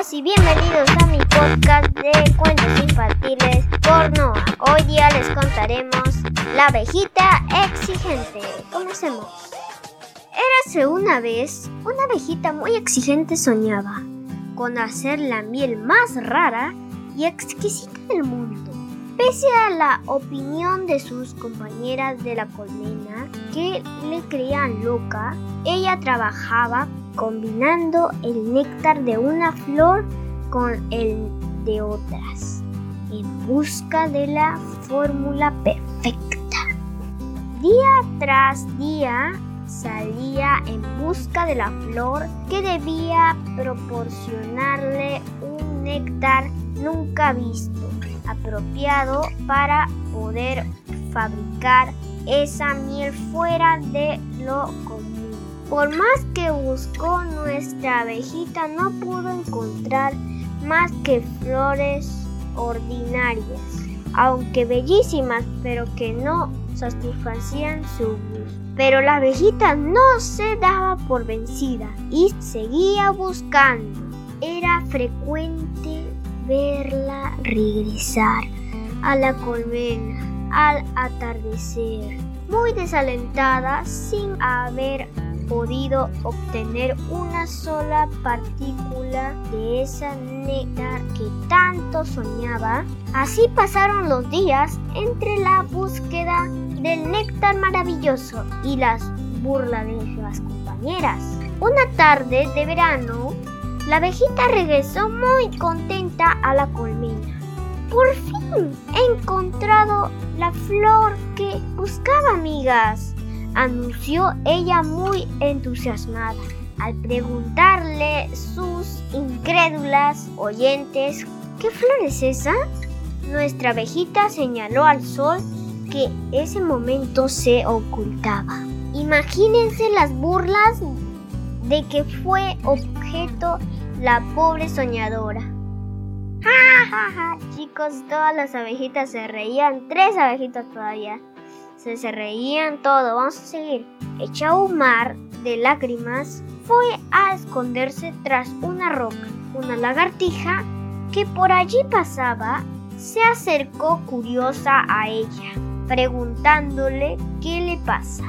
todos y bienvenidos a mi podcast de cuentos infantiles por Noah. Hoy día les contaremos La abejita exigente. Comencemos. Érase una vez una abejita muy exigente soñaba con hacer la miel más rara y exquisita del mundo. Pese a la opinión de sus compañeras de la colmena que le creían loca, ella trabajaba combinando el néctar de una flor con el de otras, en busca de la fórmula perfecta. Día tras día salía en busca de la flor que debía proporcionarle un néctar nunca visto, apropiado para poder fabricar esa miel fuera de lo común. Por más que buscó nuestra abejita no pudo encontrar más que flores ordinarias, aunque bellísimas, pero que no satisfacían su gusto. Pero la abejita no se daba por vencida y seguía buscando. Era frecuente verla regresar a la colmena al atardecer, muy desalentada sin haber podido obtener una sola partícula de esa néctar que tanto soñaba. Así pasaron los días entre la búsqueda del néctar maravilloso y las burlas de las compañeras. Una tarde de verano, la abejita regresó muy contenta a la colmena. Por fin he encontrado la flor que buscaba, amigas anunció ella muy entusiasmada. Al preguntarle sus incrédulas oyentes, ¿qué flor es esa? Nuestra abejita señaló al sol que ese momento se ocultaba. Imagínense las burlas de que fue objeto la pobre soñadora. ¡Ja, ja, ja! Chicos, todas las abejitas se reían, tres abejitas todavía se, reían todo. Vamos a seguir. Hecha un mar de lágrimas, fue a esconderse tras una roca. Una lagartija que por allí pasaba se acercó curiosa a ella, preguntándole qué le pasa.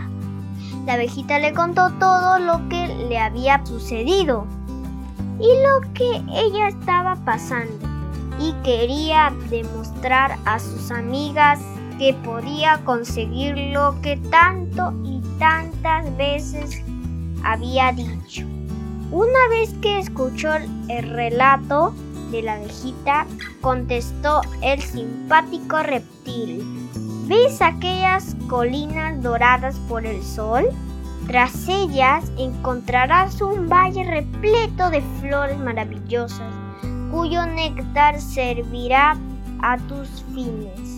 La abejita le contó todo lo que le había sucedido y lo que ella estaba pasando y quería demostrar a sus amigas que podía conseguir lo que tanto y tantas veces había dicho. Una vez que escuchó el relato de la abejita, contestó el simpático reptil. ¿Ves aquellas colinas doradas por el sol? Tras ellas encontrarás un valle repleto de flores maravillosas, cuyo néctar servirá a tus fines.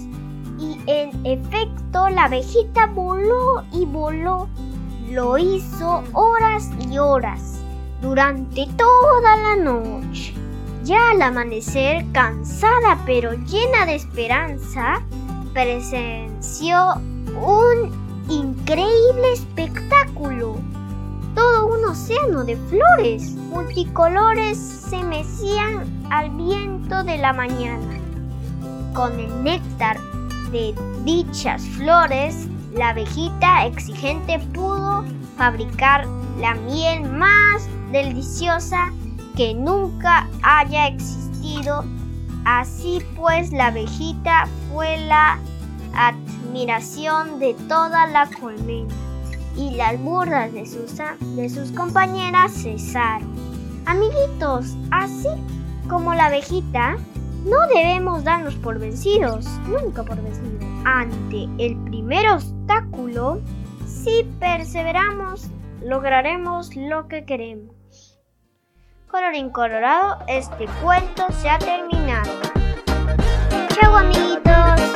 Y en efecto la abejita voló y voló. Lo hizo horas y horas, durante toda la noche. Ya al amanecer, cansada pero llena de esperanza, presenció un increíble espectáculo. Todo un océano de flores multicolores se mecían al viento de la mañana. Con el néctar de dichas flores, la abejita exigente pudo fabricar la miel más deliciosa que nunca haya existido. Así pues, la abejita fue la admiración de toda la colmena y las burlas de sus, de sus compañeras cesaron. Amiguitos, así como la abejita, no debemos darnos por vencidos, nunca por vencidos. Ante el primer obstáculo, si perseveramos, lograremos lo que queremos. Colorín colorado, este cuento se ha terminado. Chao amiguitos.